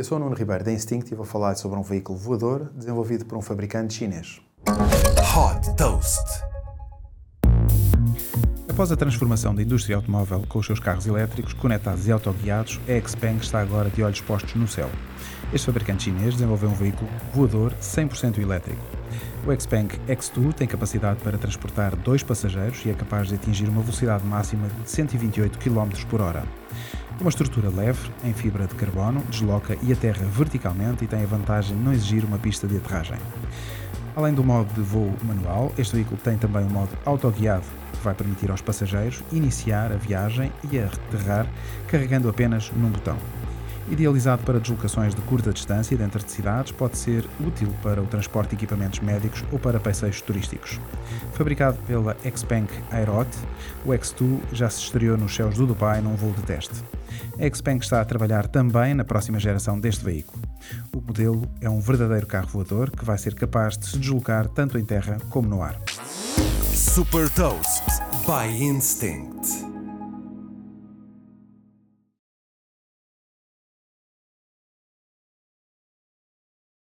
Eu sou o Nuno Ribeiro da Instinct e vou falar sobre um veículo voador desenvolvido por um fabricante chinês. Hot Toast. Após a transformação da indústria automóvel com os seus carros elétricos conectados e autoguiados, a Xpeng está agora de olhos postos no céu. Este fabricante chinês desenvolveu um veículo voador 100% elétrico. O Xpeng X2 tem capacidade para transportar dois passageiros e é capaz de atingir uma velocidade máxima de 128 km por hora. Uma estrutura leve, em fibra de carbono, desloca e aterra verticalmente e tem a vantagem de não exigir uma pista de aterragem. Além do modo de voo manual, este veículo tem também o modo autoguiado, que vai permitir aos passageiros iniciar a viagem e aterrar carregando apenas num botão. Idealizado para deslocações de curta distância dentro de cidades, pode ser útil para o transporte de equipamentos médicos ou para passeios turísticos. Fabricado pela Xpeng Aerot, o X2 já se estreou nos céus do Dubai num voo de teste. A Xpeng está a trabalhar também na próxima geração deste veículo. O modelo é um verdadeiro carro voador que vai ser capaz de se deslocar tanto em terra como no ar. Super Toast by Instinct.